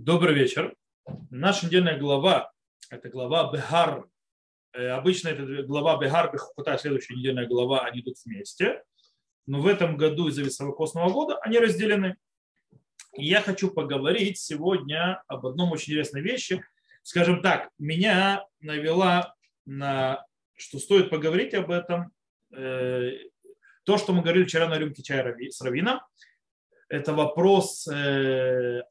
Добрый вечер. Наша недельная глава – это глава Бехар. Э, обычно это глава Бехар, Бехукута, следующая недельная глава, они идут вместе. Но в этом году из-за високосного года они разделены. И я хочу поговорить сегодня об одном очень интересной вещи. Скажем так, меня навела на, что стоит поговорить об этом, э, то, что мы говорили вчера на рюмке чая с Равином, это вопрос э,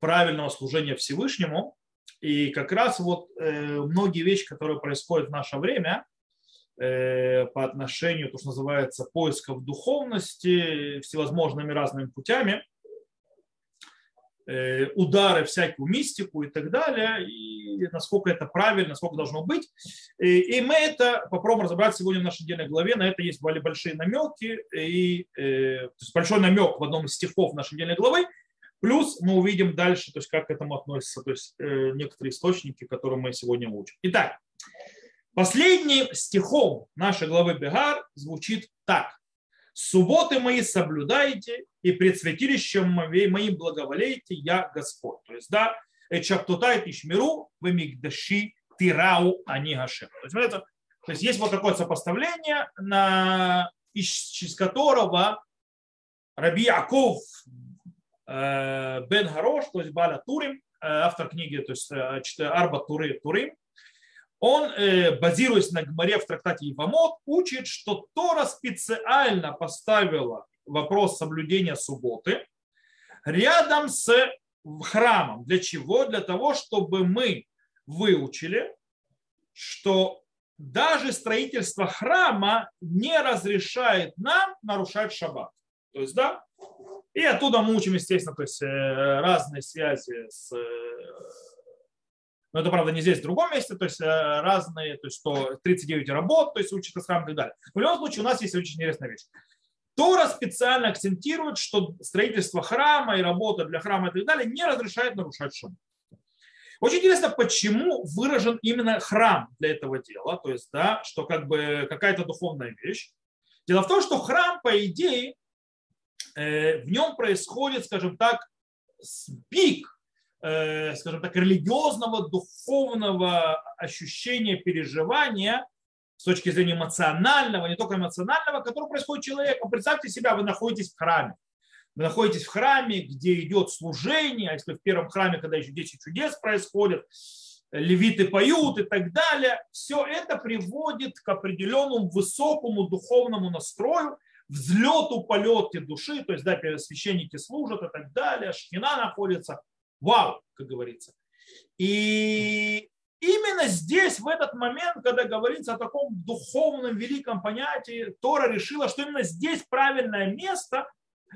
правильного служения Всевышнему. И как раз вот э, многие вещи, которые происходят в наше время э, по отношению, то, что называется, поисков духовности всевозможными разными путями, э, удары всякую мистику и так далее, и насколько это правильно, насколько должно быть. И, и мы это попробуем разобрать сегодня в нашей недельной главе. На это есть более большие намеки, и, э, то есть большой намек в одном из стихов нашей недельной главы, Плюс мы увидим дальше, то есть как к этому относятся то есть, э, некоторые источники, которые мы сегодня учим. Итак, последним стихом нашей главы Бегар звучит так. «Субботы мои соблюдайте, и пред святилищем моим благоволейте, я Господь». То есть, да, «Эчаптутай тишмиру, вы мигдаши тирау ани гашем». То есть, это, то есть есть вот такое сопоставление, на, из, из которого Раби Яков Э, Бен Харош, то есть Баля Турим, э, автор книги, то есть э, Арба Туры, Турим, он, базируясь на Гмаре в трактате Ивамот, учит, что Тора специально поставила вопрос соблюдения субботы рядом с храмом. Для чего? Для того, чтобы мы выучили, что даже строительство храма не разрешает нам нарушать шаббат. То есть, да, и оттуда мы учим, естественно, то есть э, разные связи с э, но это, правда, не здесь, в другом месте, то есть э, разные, то есть что 39 работ, то есть учат храм и так далее. В любом случае, у нас есть очень интересная вещь. Тора специально акцентирует, что строительство храма и работа для храма и так далее не разрешает нарушать шум. Очень интересно, почему выражен именно храм для этого дела, то есть, да, что как бы какая-то духовная вещь. Дело в том, что храм, по идее, в нем происходит, скажем так, пик, э, скажем так, религиозного, духовного ощущения, переживания с точки зрения эмоционального, не только эмоционального, который происходит человеку. Представьте себя, вы находитесь в храме. Вы находитесь в храме, где идет служение, а если в первом храме, когда еще 10 чудес происходят, левиты поют и так далее, все это приводит к определенному высокому духовному настрою, взлету, полете души, то есть, да, священники служат и так далее, шхина находится. Вау, как говорится. И именно здесь, в этот момент, когда говорится о таком духовном великом понятии, Тора решила, что именно здесь правильное место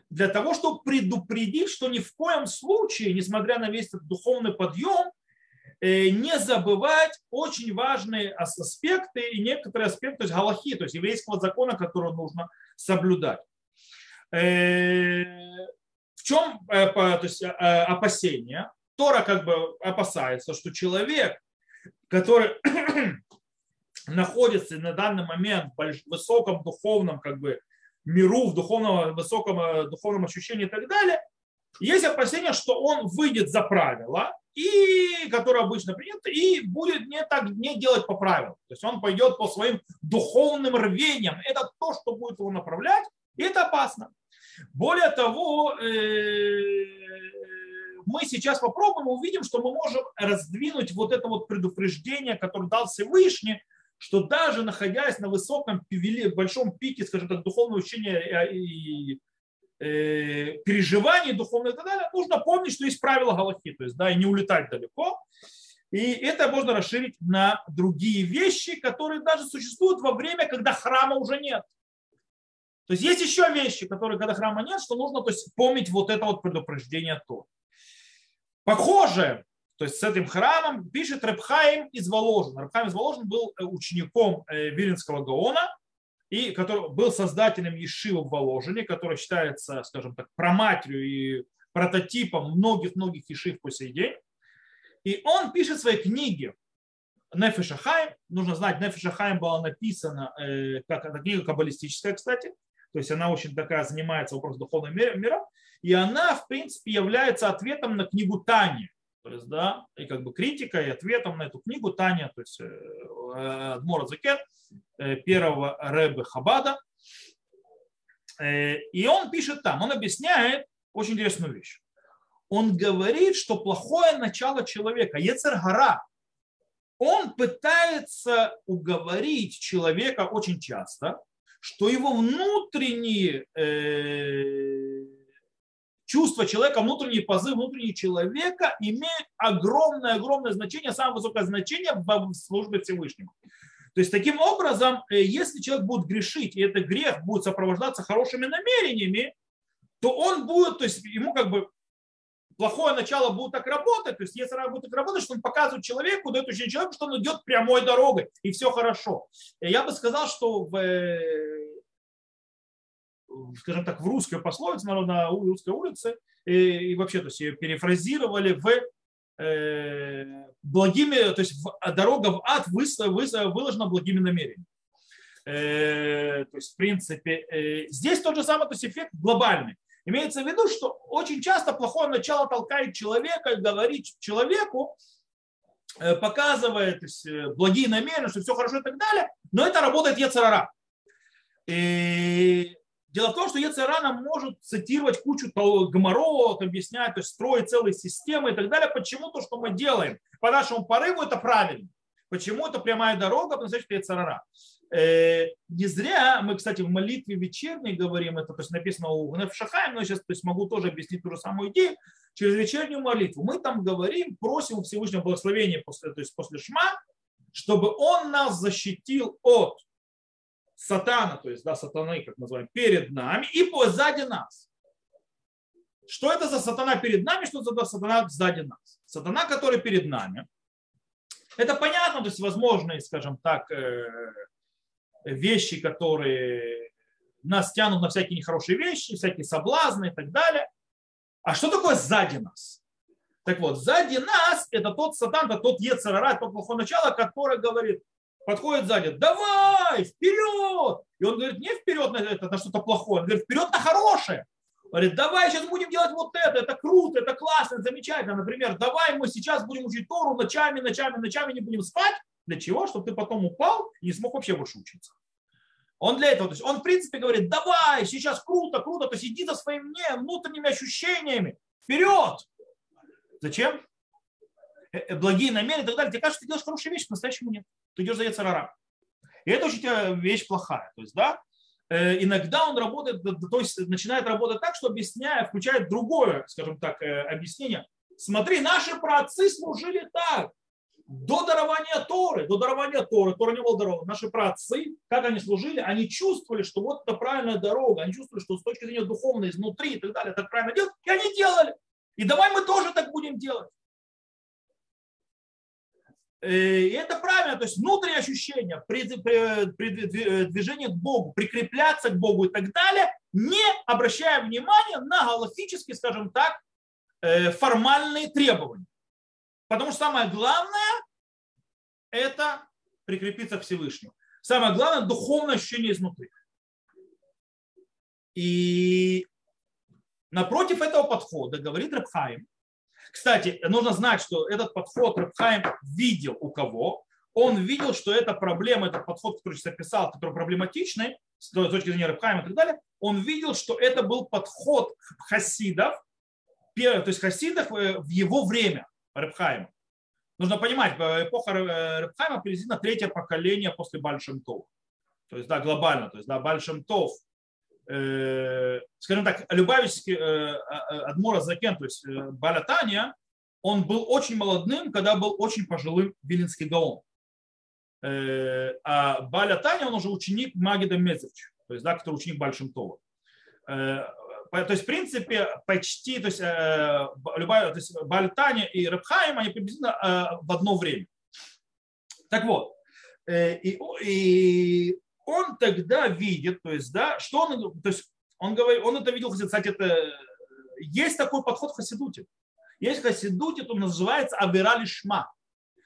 для того, чтобы предупредить, что ни в коем случае, несмотря на весь этот духовный подъем, Э, не забывать очень важные аспекты и некоторые аспекты, то есть галахи, то есть еврейского закона, который нужно соблюдать. Э, в чем э, то есть, опасение? Тора как бы опасается, что человек, который находится на данный момент в высоком духовном как бы, миру, в духовном, высоком духовном ощущении и так далее, есть опасение, что он выйдет за правила, и которое обычно принято, и будет не так не делать по правилам. То есть он пойдет по своим духовным рвениям. Это то, что будет его направлять, и это опасно. Более того, э, мы сейчас попробуем, увидим, что мы можем раздвинуть вот это вот предупреждение, которое дал Всевышний, что даже находясь на высоком, большом пике, скажем так, духовного учения и Э, переживаний духовных и так далее, нужно помнить, что есть правила Галахи, то есть да, и не улетать далеко. И это можно расширить на другие вещи, которые даже существуют во время, когда храма уже нет. То есть есть еще вещи, которые, когда храма нет, что нужно то есть, помнить вот это вот предупреждение то. Похоже, то есть с этим храмом пишет Рабхаим из Воложин. Рабхаим из Воложин был э, учеником э, Виленского Гаона, и который был создателем Ешивы в Воложине, который считается, скажем так, проматерью и прототипом многих-многих Ешив по сей день. И он пишет в своей книге Нефеша Хайм. Нужно знать, Нефеша Хайм была написана, э, как эта книга каббалистическая, кстати. То есть она очень такая занимается вопросом духовного мира. И она, в принципе, является ответом на книгу Тани. То есть, да, и как бы критика и ответом на эту книгу Таня, то есть Адмора Закен, первого Рэбе Хабада. И он пишет там, он объясняет очень интересную вещь. Он говорит, что плохое начало человека, Ецергара, он пытается уговорить человека очень часто, что его внутренние э, чувства человека, внутренний позыв внутреннего человека имеют огромное-огромное значение, самое высокое значение в службе Всевышнего. То есть таким образом, э, если человек будет грешить, и этот грех будет сопровождаться хорошими намерениями, то он будет, то есть ему как бы плохое начало будет так работать, то есть если она будет так работать, что он показывает человеку, дает учение человеку, что он идет прямой дорогой, и все хорошо. Я бы сказал, что в, скажем так, в русской пословице, на русской улице, и, и вообще, то есть ее перефразировали в э, благими, то есть дорога в ад выложена благими намерениями. Э, то есть, в принципе, э, здесь тот же самый то есть эффект глобальный. Имеется в виду, что очень часто плохое начало толкает человека говорит человеку, э, показывает э, благие намерения, что все хорошо и так далее, но это работает Ецарара. И дело в том, что Ецарара может цитировать кучу гоморов, объяснять, то есть строить целые системы и так далее. Почему то, что мы делаем по нашему порыву, это правильно. Почему это прямая дорога, потому что. Э, не зря мы, кстати, в молитве вечерней говорим, это то есть написано у Нефшахайм, но сейчас то есть, могу тоже объяснить ту же самую идею, через вечернюю молитву. Мы там говорим, просим Всевышнего благословения после, то есть после Шма, чтобы он нас защитил от сатана, то есть да, сатаны, как называем, перед нами и сзади нас. Что это за сатана перед нами, что это за сатана сзади нас? Сатана, который перед нами, это понятно, то есть возможные, скажем так, э, вещи, которые нас тянут на всякие нехорошие вещи, всякие соблазны и так далее. А что такое сзади нас? Так вот, сзади нас это тот сатан, это тот Ецарара, тот плохое начало, который говорит, подходит сзади, давай, вперед! И он говорит, не вперед на, это, на что-то плохое, он говорит, вперед на хорошее. Он говорит, давай сейчас будем делать вот это, это круто, это классно, это замечательно. Например, давай мы сейчас будем учить Тору ночами, ночами, ночами не будем спать, для чего? Чтобы ты потом упал и не смог вообще больше учиться. Он для этого, то есть он в принципе говорит, давай, сейчас круто, круто, то есть иди за своими внутренними ощущениями, вперед. Зачем? Э, э, благие намерения и так далее. Тебе кажется, ты делаешь хорошие вещи, по-настоящему нет. Ты идешь за яцерара. И это очень вещь плохая. То есть, да, э, иногда он работает, то есть начинает работать так, что объясняя, включает другое, скажем так, объяснение. Смотри, наши праотцы служили так до дарования Торы, до дарования Торы, Тора не была дорога. Наши праотцы, как они служили, они чувствовали, что вот это правильная дорога, они чувствовали, что с точки зрения духовной, изнутри и так далее, так правильно делать, и они делали. И давай мы тоже так будем делать. Э, и это правильно, то есть внутренние ощущения, при движении к Богу, прикрепляться к Богу и так далее, не обращая внимания на галактические, скажем так, э, формальные требования. Потому что самое главное – это прикрепиться к Всевышнему. Самое главное – духовное ощущение изнутри. И напротив этого подхода говорит Рабхаим. Кстати, нужно знать, что этот подход Рабхаим видел у кого. Он видел, что эта проблема, этот подход, который сейчас описал, который проблематичный, с точки зрения Рабхаима и так далее, он видел, что это был подход хасидов, то есть хасидов э, в его время. Рыбхайма. Нужно понимать, эпоха Рыбхайма приблизительно третье поколение после Бальшемтов. То есть, да, глобально. То есть, да, Бальшемтов, э, скажем так, Любавичский э, э, Адмура Закен, то есть э, Балятания, он был очень молодым, когда был очень пожилым Вилинский Гаон. Э, а Баля Таня, он уже ученик Магида Мецевич, то есть, да, который ученик Бальшемтова. Э, то есть, в принципе, почти, то есть, э, любая, то есть, Бальтани и Рабхаим, они приблизительно э, в одно время. Так вот, э, и, и он тогда видит, то есть, да, что он, то есть, он говорит, он это видел, кстати, это, есть такой подход в Хасидуте. Есть в Хасидуте, он называется Авирали Шма.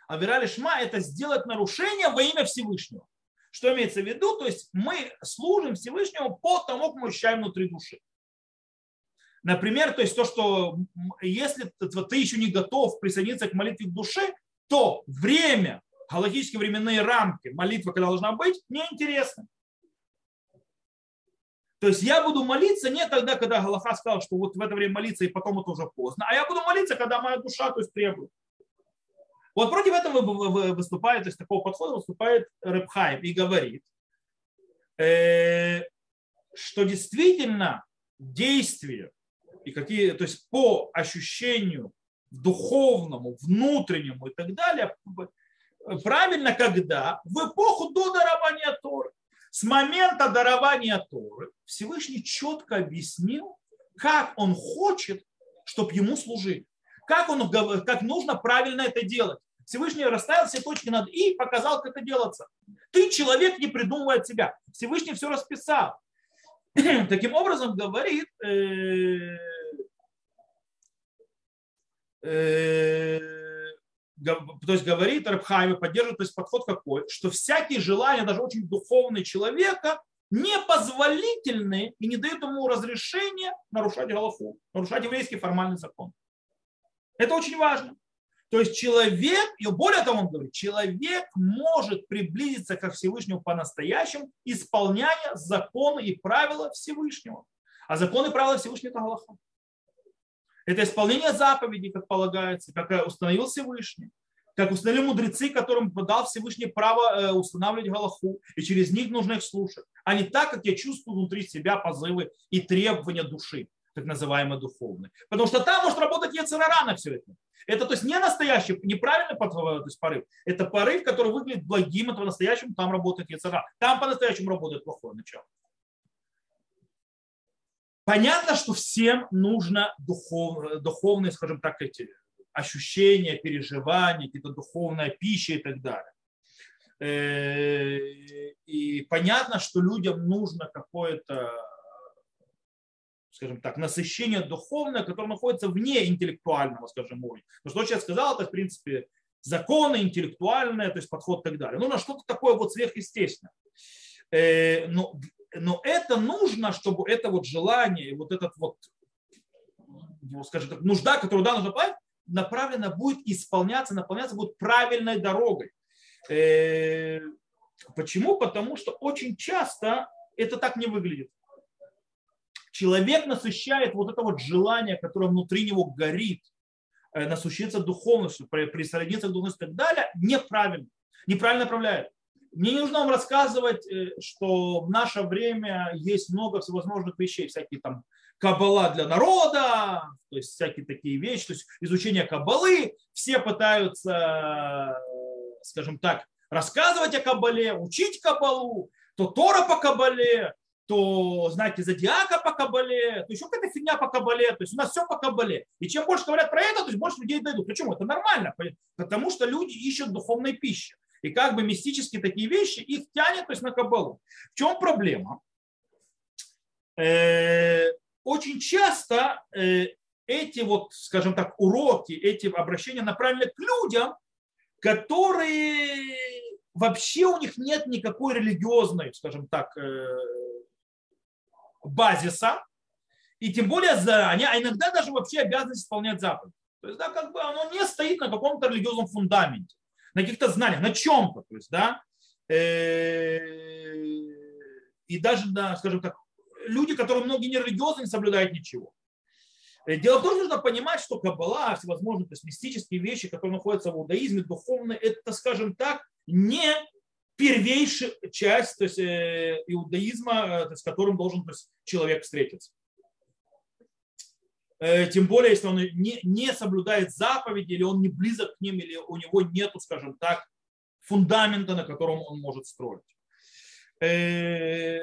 Авирали Шма – это сделать нарушение во имя Всевышнего. Что имеется в виду? То есть мы служим Всевышнему по тому, как мы ощущаем внутри души. Например, то есть то, что если ты еще не готов присоединиться к молитве к душе, то время, галактические временные рамки молитвы, когда должна быть, неинтересны. То есть я буду молиться не тогда, когда Галаха сказал, что вот в это время молиться, и потом это уже поздно, а я буду молиться, когда моя душа то есть, требует. Вот против этого выступает, то есть такого подхода выступает Репхайм и говорит, э, что действительно действие и какие, то есть по ощущению духовному, внутреннему и так далее, правильно, когда в эпоху до дарования Торы. С момента дарования Торы Всевышний четко объяснил, как он хочет, чтобы ему служили. Как, он, как нужно правильно это делать. Всевышний расставил все точки над «и» показал, как это делаться. Ты, человек, не придумывает себя. Всевышний все расписал. Таким образом, говорит, э, э, то есть говорит Рабхайм поддерживает, то есть подход какой, что всякие желания, даже очень духовные человека, непозволительны и не дают ему разрешения нарушать Галаху, нарушать еврейский формальный закон. Это очень важно. То есть человек, и более того он говорит, человек может приблизиться ко Всевышнему по-настоящему, исполняя законы и правила Всевышнего. А законы и правила Всевышнего – это Галаха. Это исполнение заповедей, как полагается, как установил Всевышний, как установили мудрецы, которым дал Всевышний право э, устанавливать Галаху, и через них нужно их слушать, а не так, как я чувствую внутри себя позывы и требования души, так называемые духовные. Потому что там может работать Ецерара на все это. Это то есть не настоящий, неправильный то есть порыв. Это порыв, который выглядит благим, это по-настоящему там работает Ецерара. Там по-настоящему работает плохое начало. Понятно, что всем нужно духов, духовные, скажем так, эти ощущения, переживания, какие-то духовная пища и так далее. Э, и понятно, что людям нужно какое-то, скажем так, насыщение духовное, которое находится вне интеллектуального, скажем, уровня. Потому что, я сказал, это, в принципе, законы интеллектуальные, то есть подход и так далее. Нужно что-то такое вот сверхъестественное. Э, но но это нужно, чтобы это вот желание, вот этот вот, скажем так, нужда, которую да, нужно понять, направлена будет исполняться, наполняться будет правильной дорогой. Э, почему? Потому что очень часто это так не выглядит. Человек насыщает вот это вот желание, которое внутри него горит, э, насущиться духовностью, присоединиться к духовности и так далее, неправильно, неправильно направляет. Мне не нужно вам рассказывать, э, что в наше время есть много всевозможных вещей, всякие там кабала для народа, то есть всякие такие вещи, то есть изучение кабалы. Все пытаются, скажем так, рассказывать о кабале, учить кабалу, то Тора по кабале, то знаете, зодиака по кабале, то еще какая-то фигня по кабале, то есть у нас все по кабале. И чем больше говорят про это, то есть больше людей дойдут. Почему? Это нормально, потому что люди ищут духовной пищи. И как бы мистические такие вещи их тянет то есть на кабалу. В чем проблема? Э, очень часто э, эти вот, скажем так, уроки, эти обращения направлены к людям, которые вообще у них нет никакой религиозной, скажем так, э, базиса, и тем более заранее, а иногда даже вообще обязанность исполнять заповедь. То есть, да, как бы оно не стоит на каком-то религиозном фундаменте на каких-то знаниях, на чем-то, то есть, да, э, и даже, да, скажем так, люди, которые многие не религиозны, не соблюдают ничего. Э, дело в том, что нужно понимать, что Каббала, всевозможные то есть мистические вещи, которые находятся в иудаизме, духовные, это, скажем так, не первейшая часть то есть, э, иудаизма, с которым должен то есть, человек встретиться. Э, тем более, если он не, не соблюдает заповеди, или он не близок к ним, или у него нет, скажем так, фундамента, на котором он может строить. Э,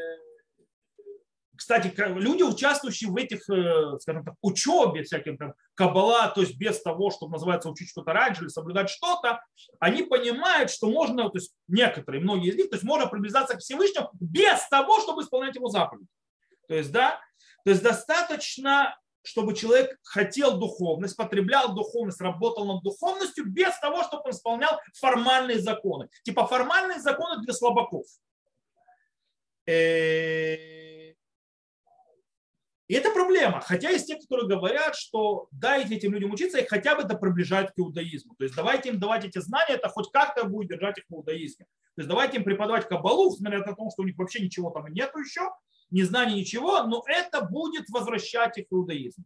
кстати, люди, участвующие в этих, э, скажем так, учебе, всяким там кабала, то есть без того, чтобы называется учить что-то раньше или соблюдать что-то, они понимают, что можно, то есть некоторые, многие из них, то есть можно приближаться к Всевышнему без того, чтобы исполнять его заповедь. То есть, да, то есть достаточно чтобы человек хотел духовность, потреблял духовность, работал над духовностью без того, чтобы он исполнял формальные законы. Типа формальные законы для слабаков. Э, И это проблема. Хотя есть те, которые говорят, что дайте этим людям учиться, и хотя бы это приближает к иудаизму. То есть давайте им давать эти знания, это хоть как-то будет держать их в иудаизме. То есть давайте им преподавать кабалу, несмотря на то, что у них вообще ничего там нету еще, ни знаний, ничего, но это будет возвращать их к иудаизму.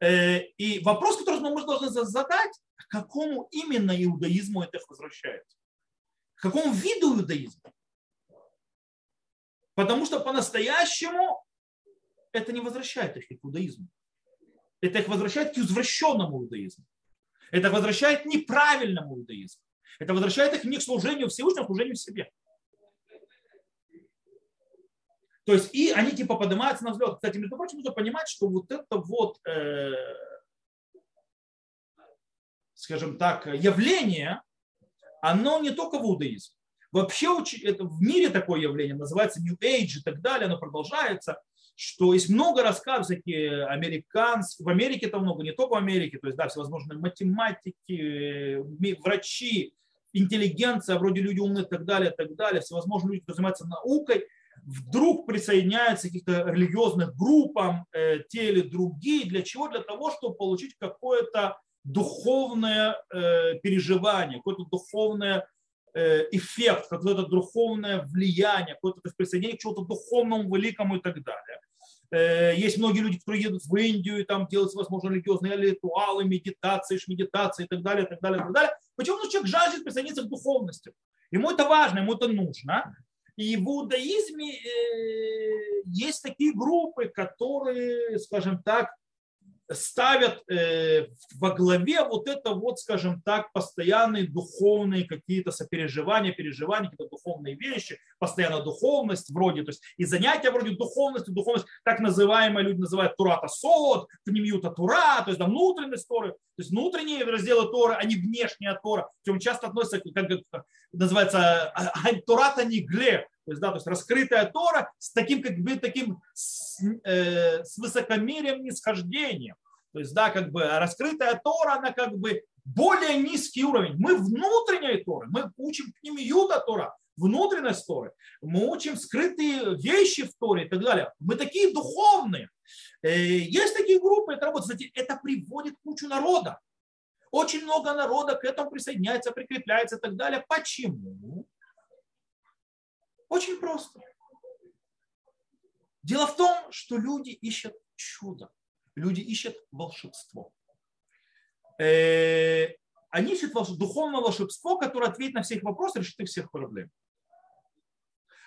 Э, и вопрос, который мы должны задать, к какому именно иудаизму это их возвращает? К какому виду иудаизма? Потому что по-настоящему это не возвращает их к иудаизму. Это их возвращает к извращенному иудаизму. Это возвращает к неправильному иудаизму. Это возвращает их не к служению Всевышнему, а к служению себе. То есть и они типа поднимаются на взлет. Кстати, между прочим, нужно понимать, что вот это вот, э, скажем так, явление, оно не только в иудаизме. Вообще это в мире такое явление называется New Age и так далее, оно продолжается, что есть много рассказов, всякие американские, в Америке это много, не только в Америке, то есть, да, всевозможные математики, врачи, интеллигенция, вроде люди умные и так далее, и так далее, всевозможные люди, которые занимаются наукой, вдруг присоединяются к каким-то религиозным группам, э, те или другие. Для чего? Для того, чтобы получить какое-то духовное э, переживание, какое-то духовное э, эффект, какое-то духовное влияние, какое-то присоединение к чему-то духовному, великому и так далее. Э, есть многие люди, которые едут в Индию и там делают, возможно, религиозные ритуалы, медитации, медитации и так далее, и так далее, и так далее. Почему? Потому человек жаждет присоединиться к духовности. Ему это важно, ему это нужно. И в иудаизме э, есть такие группы, которые, скажем так, ставят э, во главе вот это вот, скажем так, постоянные духовные какие-то сопереживания, переживания, какие-то духовные вещи, постоянно духовность вроде, то есть и занятия вроде духовности, духовность, так называемые люди называют Турата Сод, Пнемиюта Тура, то есть да, внутренность Торы, то есть внутренние разделы Торы, а не внешняя Тора, причем часто относятся, как, как называется, а, а, Турата Нигле, то есть, да, то есть раскрытая Тора с таким, как бы, таким с, э, с высокомерием, нисхождением. То есть, да, как бы раскрытая Тора, она как бы более низкий уровень. Мы внутренние Торы, мы учим к ним Юда Тора, внутренность Торы. Мы учим скрытые вещи в Торе и так далее. Мы такие духовные. Э, есть такие группы, это работает. Кстати, это приводит кучу народа. Очень много народа к этому присоединяется, прикрепляется и так далее. Почему? Очень просто. Дело в том, что люди ищут чудо. Люди ищут волшебство. Э, они ищут духовное волшебство, которое ответит на все их вопросы, решит их всех проблем.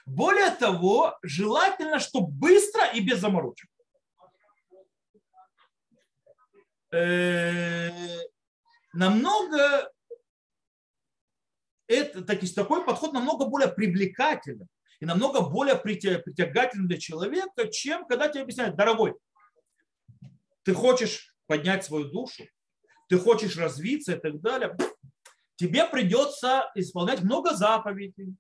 Более того, желательно, чтобы быстро и без заморочек. Э, намного это, так, такой подход намного более привлекательный и намного более притягательный для человека, чем когда тебе объясняют, дорогой, ты хочешь поднять свою душу, ты хочешь развиться и так далее, тебе придется исполнять много заповедей,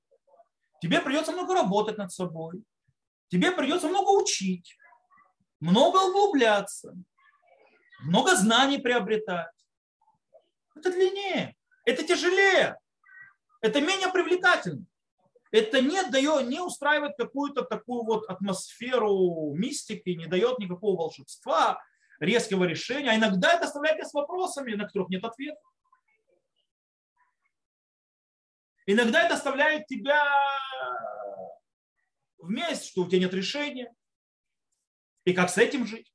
тебе придется много работать над собой, тебе придется много учить, много углубляться, много знаний приобретать. Это длиннее, это тяжелее, это менее привлекательно. Это не дает, не устраивает какую-то такую вот атмосферу мистики, не дает никакого волшебства, резкого решения, а иногда это оставляет тебя с вопросами, на которых нет ответа. Иногда это оставляет тебя вместе, что у тебя нет решения. И как с этим жить?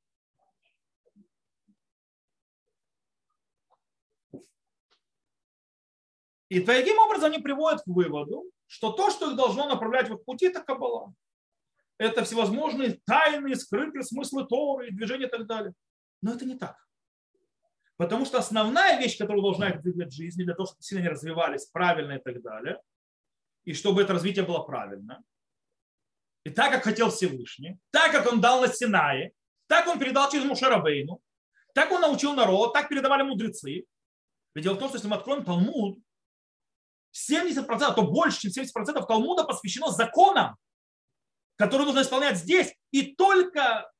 И таким образом они приводят к выводу, что то, что их должно направлять в их пути, это кабала. Это всевозможные тайные, скрытые смыслы Торы, движения и так далее. Но это не так. Потому что основная вещь, которая должна их двигать в жизни, для того, чтобы сильно не развивались правильно и так далее, и чтобы это развитие было правильно, и так, как хотел Всевышний, так, как он дал на Синае, так он передал через Мушарабейну, так он научил народ, так передавали мудрецы. Ведь дело в том, что если мы откроем Талмуд, 70%, а то больше, чем 70% Талмуда посвящено законам, которые нужно исполнять здесь. И только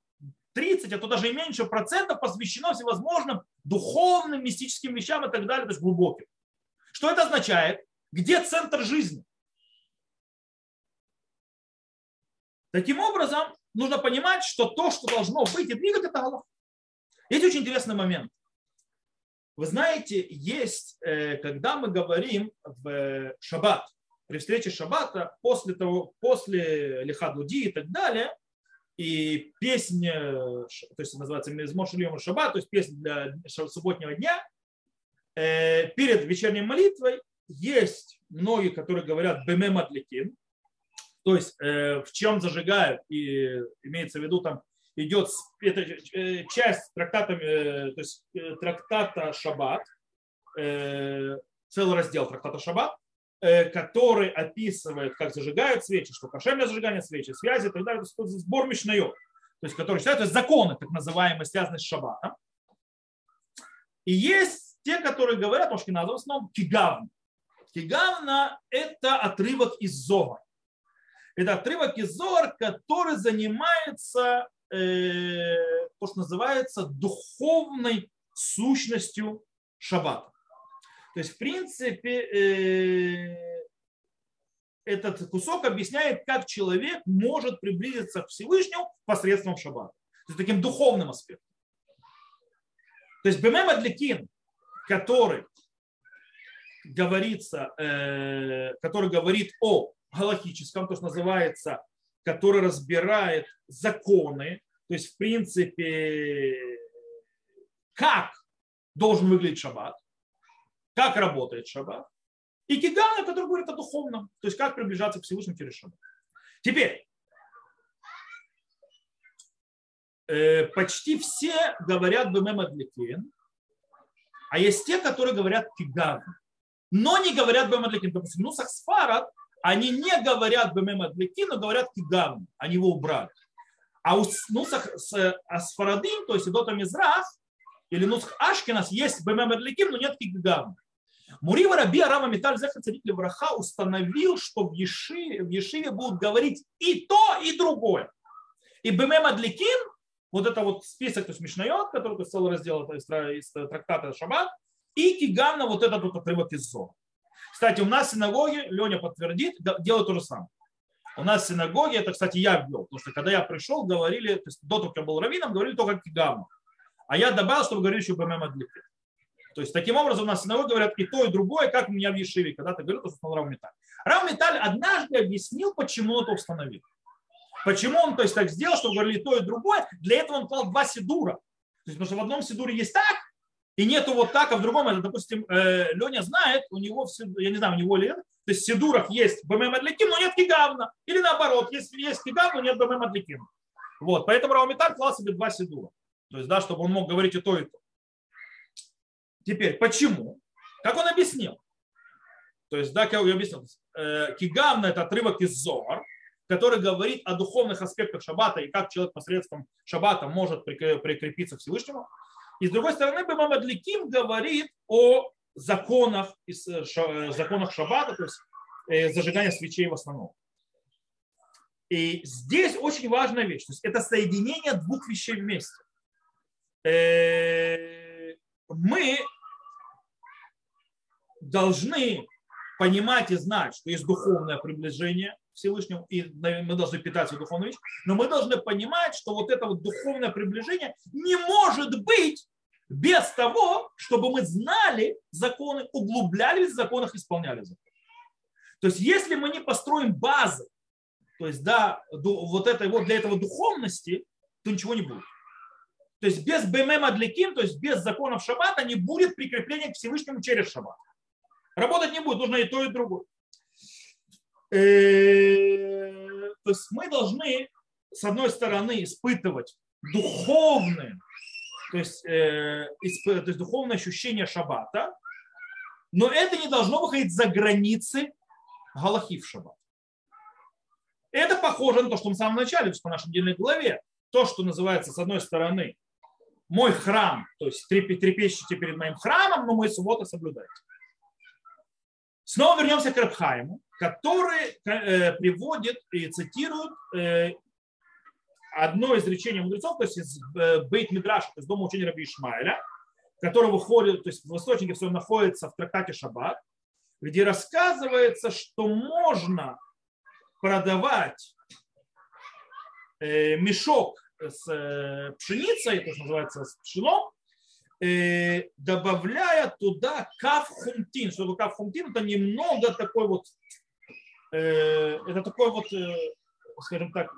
30, а то даже и меньше процентов посвящено всевозможным духовным, мистическим вещам и так далее, то есть глубоким. Что это означает? Где центр жизни? Таким образом, нужно понимать, что то, что должно быть и двигать, это Аллах. Есть очень интересный момент. Вы знаете, есть, э, когда мы говорим в шаббат, при встрече шаббата, после, того, после Лихадуди и так далее, и песня, то есть называется Мизмор Шильем Шаббат, то есть песня для субботнего дня, э, перед вечерней молитвой есть многие, которые говорят «бемем атликин», то есть э, в чем зажигают, и имеется в виду там идет это э, часть трактата, то есть трактата Шаббат, целый раздел трактата Шаббат, который описывает, как зажигают свечи, что кошерное зажигание свечи, связи и так далее. Это сбор Мишнайот, то есть который считают, то есть законы, так называемые, связанные с шаббатом. И есть те, которые говорят, надо в основном кигавн. Кигавна – это отрывок из Зора. Это отрывок из Зор, который занимается э, то, что называется духовной сущностью шаббата. То есть, в принципе, э, этот кусок объясняет, как человек может приблизиться к Всевышнему посредством шаббата. То есть, таким духовным аспектом. То есть, Бемем Адликин, который говорится, э, который говорит о галактическом, то, что называется, который разбирает законы, то есть, в принципе, как должен выглядеть шаббат, как работает шаббат, и Кигана, который говорит о духовном, то есть как приближаться к Всевышнему через шаббат. Теперь, э, почти все говорят Бемем Адликин, а есть те, которые говорят Киган, но не говорят Бемем Адликин. Допустим, Нусах Сфарад, они не говорят Бемем но говорят Киган, они его убрали. А у Нусах Асфарадим, то есть Идота Мизрах, или Нусах Ашкинас, есть Бемем но нет Киган. Мурива Раби Арама Металь Зехар Царик Левраха установил, что в Ешиве, в Ешиве будут говорить и то, и другое. И Бемем Адликин, вот это вот список, то есть Мишнайот, который целый раздел из, из трактата Шаббат, и Киганна, вот этот вот отрывок из Зора. Кстати, у нас в синагоге, Леня подтвердит, делают то же самое. У нас в синагоге, это, кстати, я ввел, потому что когда я пришел, говорили, то есть до того, как я был раввином, говорили только Кигамма. А я добавил, чтобы говорили еще Бемем Адликин. То есть таким образом у нас сыновы говорят и то, и другое, как у меня в Ешиве, когда ты говорил, что установил Рав Металь. Рав Металь однажды объяснил, почему он это установил. Почему он то есть, так сделал, что говорили и то, и другое. Для этого он клал два сидура. То есть, потому что в одном сидуре есть так, и нету вот так, а в другом, это, допустим, э, Леня знает, у него, в, я не знаю, у него ли это, то есть в сидурах есть БММ Адликим, но нет кигавна. Или наоборот, есть, есть кигав, но нет БММ Адликим. Вот, поэтому Раумитар клал себе два сидура. То есть, да, чтобы он мог говорить и то, и то. Теперь, почему? Как он объяснил? То есть, да, как я объяснил, э, Кигавна – это отрывок из Зор, который говорит о духовных аспектах шаббата и как человек посредством шаббата может прикрепиться к Всевышнему. И с другой стороны, Бамам Адликим говорит о законах, э, э, законах шаббата, то есть зажигания свечей в основном. И здесь очень важная вещь. То есть это соединение двух вещей вместе мы должны понимать и знать, что есть духовное приближение Всевышнему, и мы должны питаться духовной вещью, но мы должны понимать, что вот это вот духовное приближение не может быть без того, чтобы мы знали законы, углублялись в законах, исполняли законы. То есть если мы не построим базы, то есть да, вот этой вот для этого духовности, то ничего не будет. То есть без БММ Адликим, то есть без законов шаббата не будет прикрепления к Всевышнему через шаббат. Работать не будет, нужно и то, и другое. Э, то есть мы должны, с одной стороны, испытывать духовное, то есть, э, то есть духовное ощущение шаббата, но это не должно выходить за границы Галахи в шаббат. Это похоже на то, что мы в самом начале, по нашей недельной главе, то, что называется, с одной стороны, мой храм, то есть трепещите перед моим храмом, но мои субботы соблюдайте. Снова вернемся к Рабхайму, который э, приводит и цитирует э, одно из речений мудрецов, то есть из э, Бейт то есть дома учения Раби Ишмаэля, который выходит, то есть в источнике своем находится в трактате Шаббат, где рассказывается, что можно продавать мешок с пшеницей, то, что называется, с пшеном, добавляя туда кафхумтин. Что такое кафхумтин? Это немного такой вот, это такой вот, скажем так,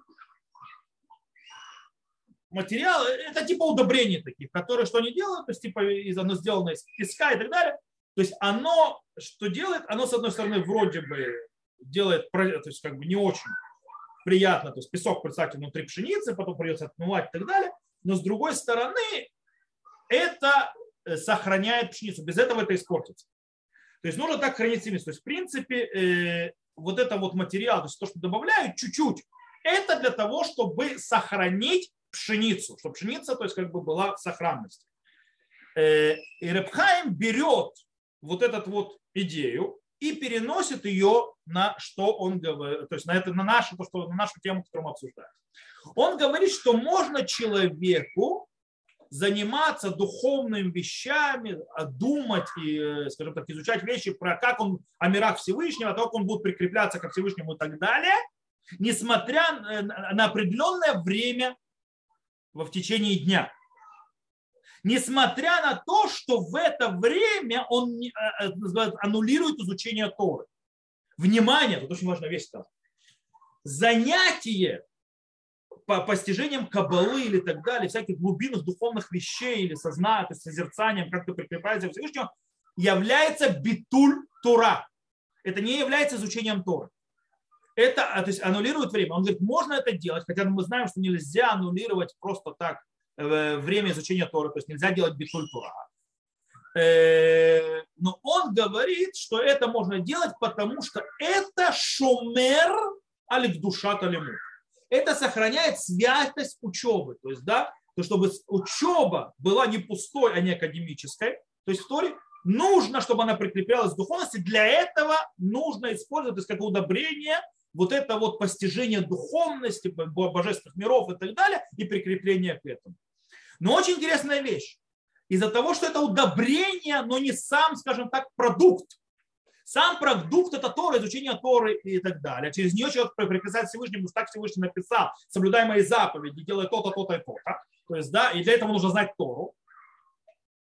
материал, это типа удобрений таких, которые что они делают, то есть типа оно сделано из песка и так далее. То есть оно, что делает, оно с одной стороны вроде бы делает, то есть как бы не очень приятно, то есть песок, представьте, внутри пшеницы, потом придется отмывать и так далее, но с другой стороны это э, сохраняет пшеницу, без этого это испортится. То есть нужно так хранить семенность. То есть в принципе э, вот это вот материал, то есть то, что добавляют чуть-чуть, это для того, чтобы сохранить пшеницу, чтобы пшеница то есть как бы была в сохранности. Э, и Репхайм берет вот эту вот идею и переносит ее на что он говорит, то есть на, это, на, нашу, то, что, на нашу тему, которую мы обсуждаем. Он говорит, что можно человеку заниматься духовными вещами, а думать и, э, скажем так, изучать вещи про как он о мирах Всевышнего, как он будет прикрепляться ко Всевышнему и так далее, несмотря э, на определенное время в течение дня несмотря на то, что в это время он э, аннулирует изучение Торы. Внимание, тут очень важная вещь. Там. Занятие по постижениям кабалы или так далее, всяких глубинных духовных вещей или сознания, то есть созерцанием, как ты прикрепляешься к Всевышнему, является битуль Тора. Это не является изучением Торы. Это а, то есть аннулирует время. Он говорит, можно это делать, хотя мы знаем, что нельзя аннулировать просто так Э, время изучения Торы, то есть нельзя делать битуль Тура. Э, но он говорит, что это можно делать, потому что это шумер алик душа талиму. Это сохраняет святость учебы. То есть, да, то чтобы учеба была не пустой, а не академической. То есть в Торе нужно, чтобы она прикреплялась к духовности. Для этого нужно использовать то есть, как удобрение вот это вот постижение духовности, божественных миров и так далее, и прикрепление к этому. Но очень интересная вещь. Из-за того, что это удобрение, но не сам, скажем так, продукт. Сам продукт это Тора, изучение Торы и так далее. Через нее человек прикасается Всевышнему, так Всевышний написал, соблюдай мои заповеди, делай то-то, то-то и то-то. То есть, да, и для этого нужно знать Тору.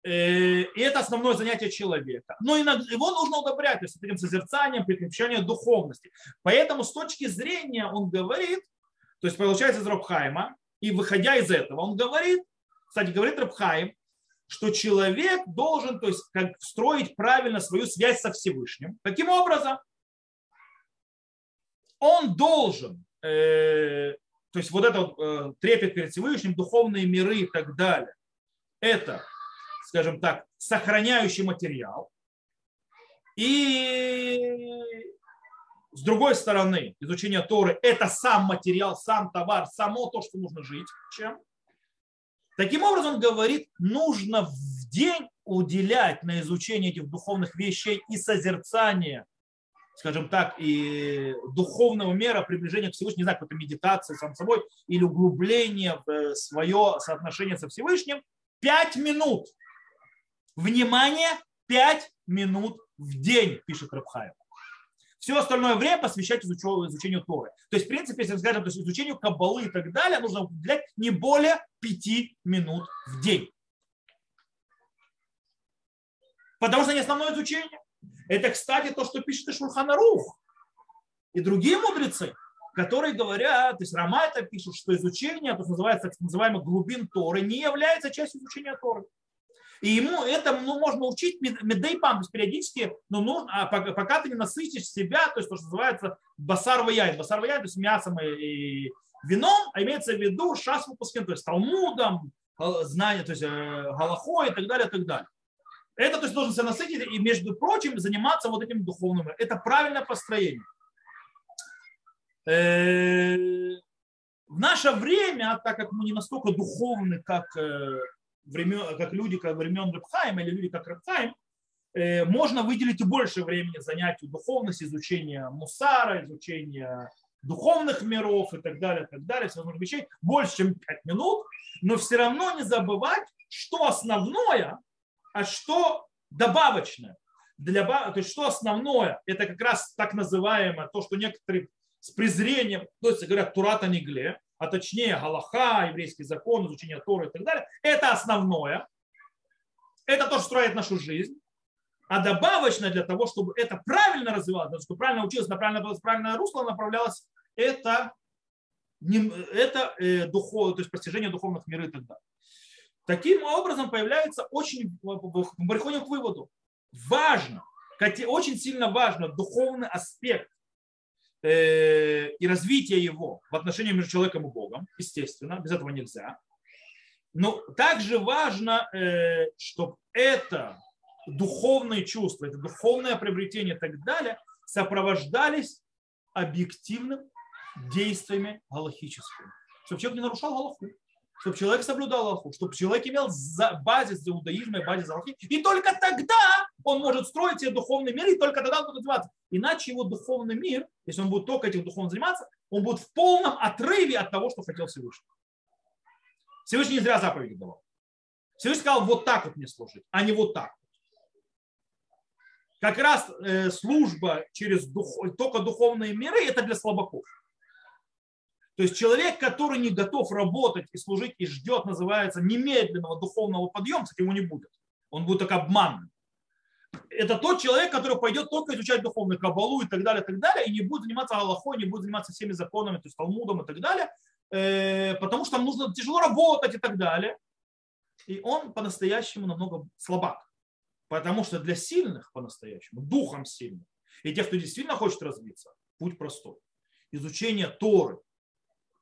Э, и это основное занятие человека. Но его нужно удобрять, то есть этим созерцанием, прикрепчанием духовности. Поэтому с точки зрения он говорит, то есть получается из Робхайма, и выходя из этого, он говорит, кстати, говорит Рабхаим, что человек должен то есть, как, строить правильно свою связь со Всевышним. Каким образом? Он должен, э, то есть вот это вот, э, трепет перед Всевышним, духовные миры и так далее, это, скажем так, сохраняющий материал. И с другой стороны, изучение Торы – это сам материал, сам товар, само то, что нужно жить. Чем? Таким образом, говорит, нужно в день уделять на изучение этих духовных вещей и созерцание, скажем так, и духовного мера, приближения к Всевышнему, не знаю, какой-то медитации сам собой, или углубление в э, свое соотношение со Всевышним, пять минут. Внимание, пять минут в день, пишет Рабхаев. Все остальное время посвящать изучению, изучению Торы. То есть, в принципе, если мы скажем, то есть изучению Кабалы и так далее, нужно уделять не более пяти минут в день. Потому что не основное изучение. Это, кстати, то, что пишет и Шурханарух, и другие мудрецы, которые говорят, то есть Рама это пишет, что изучение, то, что называется так называемых глубин Торы, не является частью изучения Торы. И ему это ну, можно учить медейпам, то есть периодически, но нужно, а пока ты не насытишь себя, то есть то, что называется басар ваяй. Басар ваяй, то есть мясом и вином, а имеется в виду шас выпускин, то есть талмудом, знание, то есть э, галахой и так далее, и так далее. Это то есть должен себя насытить и, между прочим, заниматься вот этим духовным. Это правильное построение. Э, в наше время, так как мы не настолько духовны, как э, времен, как люди как времен Рабхайма или люди как Рабхайм, э, можно выделить и больше времени занятию духовности, изучения мусара, изучения духовных миров и так далее, и так далее, всевозможных вещей, больше, чем 5 минут, но все равно не забывать, что основное, а что добавочное. Для, то есть что основное, это как раз так называемое, то, что некоторые с презрением, то есть говорят Турата Негле, а точнее Галаха, еврейский закон, изучение Торы и так далее, это основное. Это то, что строит нашу жизнь. А добавочно для того, чтобы это правильно развивалось, чтобы правильно училось, на правильное, правильное русло направлялось, это, это э, духов, то есть постижение духовных миров и так далее. Таким образом появляется очень, мы приходим к выводу, важно, очень сильно важно духовный аспект э, и развитие его в отношении между человеком и Богом, естественно, без этого нельзя. Но также важно, э, чтобы это духовные чувства, это духовное приобретение и так далее сопровождались объективным действиями галахическими. Чтобы человек не нарушал галаху, чтобы человек соблюдал Аллаху, чтобы человек имел базис иудаизма и базис Аллахи. И только тогда он может строить себе духовный мир, и только тогда он будет развиваться. Иначе его духовный мир, если он будет только этим духовным заниматься, он будет в полном отрыве от того, что хотел Всевышний. Всевышний не зря заповеди давал. Всевышний сказал, вот так вот мне служить, а не вот так. Как раз э, служба через дух, только духовные миры, это для слабаков. То есть человек, который не готов работать и служить и ждет, называется, немедленного духовного подъема, кстати, его не будет. Он будет так обманным. Это тот человек, который пойдет только изучать духовную кабалу и так далее, и так далее, и не будет заниматься Аллахой, не будет заниматься всеми законами, то есть Талмудом и так далее, э, потому что там нужно тяжело работать и так далее. И он по-настоящему намного слабак. Потому что для сильных по-настоящему, духом сильных, и тех, кто действительно хочет развиться, путь простой. Изучение Торы,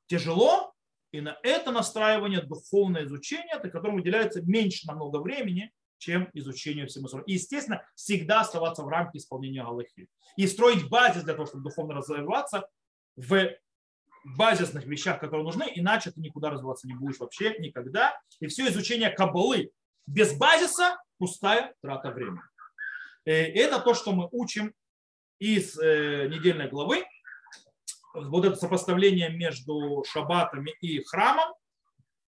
тяжело, и на это настраивание духовное изучение, от которому выделяется меньше намного времени, чем изучение всего остального. И, естественно, всегда оставаться в рамке исполнения Аллахи. И строить базис для того, чтобы духовно развиваться в базисных вещах, которые нужны, иначе ты никуда развиваться не будешь вообще никогда. И все изучение кабалы без базиса – пустая трата времени. И э, это то, что мы учим из э, недельной главы вот это сопоставление между шаббатами и храмом.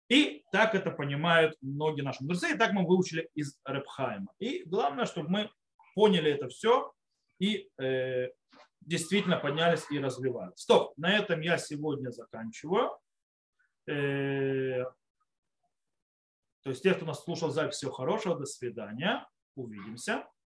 И так это понимают многие наши мудрецы, и так мы выучили из Репхайма. И главное, чтобы мы поняли это все и э, действительно поднялись и развивались. Стоп, на этом я сегодня заканчиваю. Э, то есть те, кто нас слушал запись, всего хорошего, до свидания, увидимся.